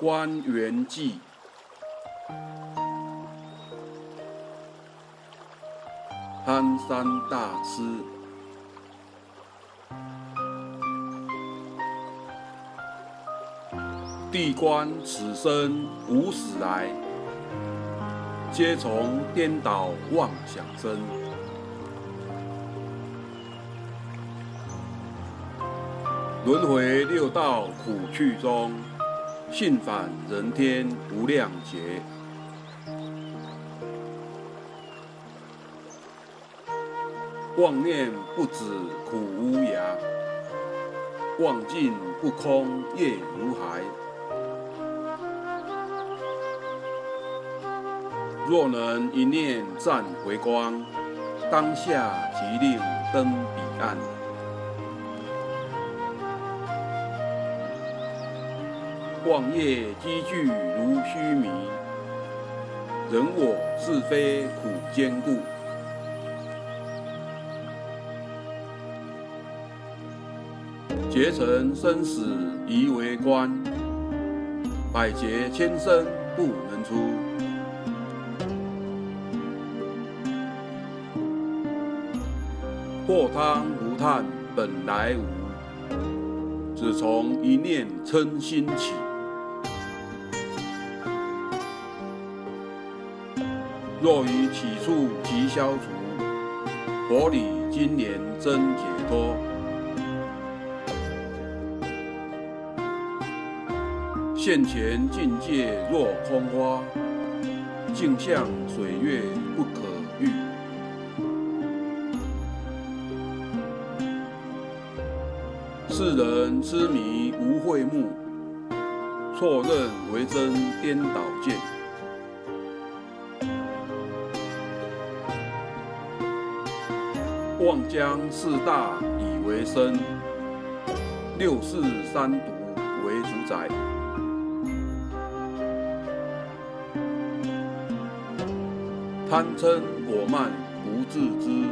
关元记，憨山大师。地观此生无始来，皆从颠倒妄想生。轮回六道苦趣中，信返人天无量劫。妄念不止苦无涯，妄境不空业如海。若能一念暂回光，当下即令登彼岸。妄业积聚如须弥，人我是非苦坚固。结成生死疑为关，百劫千生不能出。破汤不叹本来无，只从一念嗔心起。若于起处即消除，佛理今年真解脱。现前境界若空花，镜像水月不可遇。世人痴迷无慧目，错认为真颠倒见。望江四大以为身，六世三毒为主宰。贪嗔我慢不自知，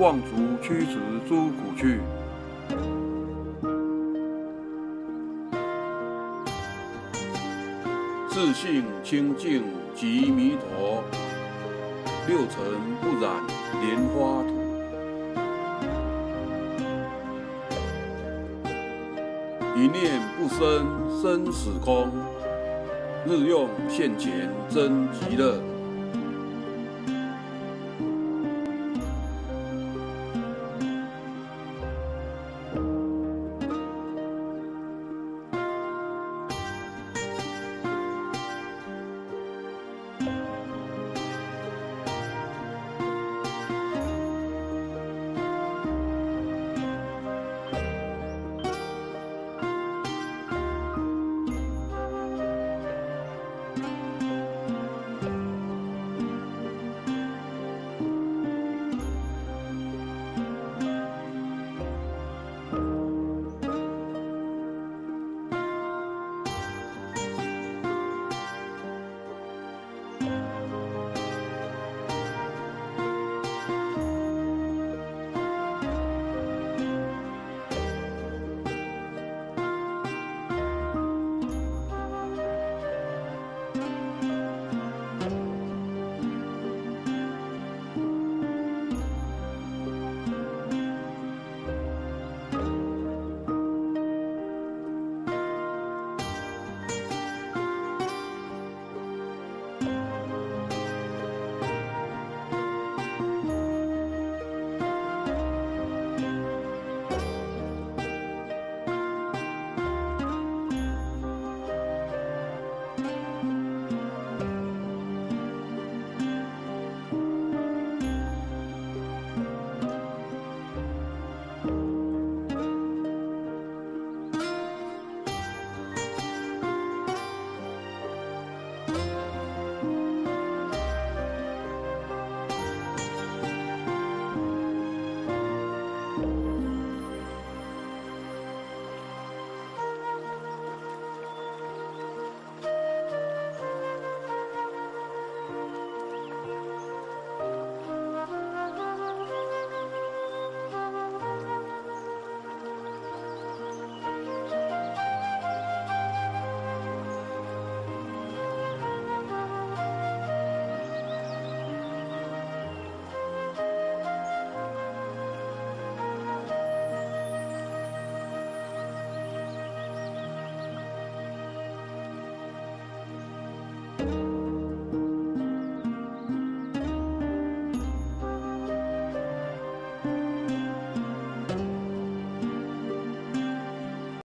妄足驱驰诸苦趣。自性清净即弥陀，六尘不染莲花土。一念不生生死空，日用现前真极乐。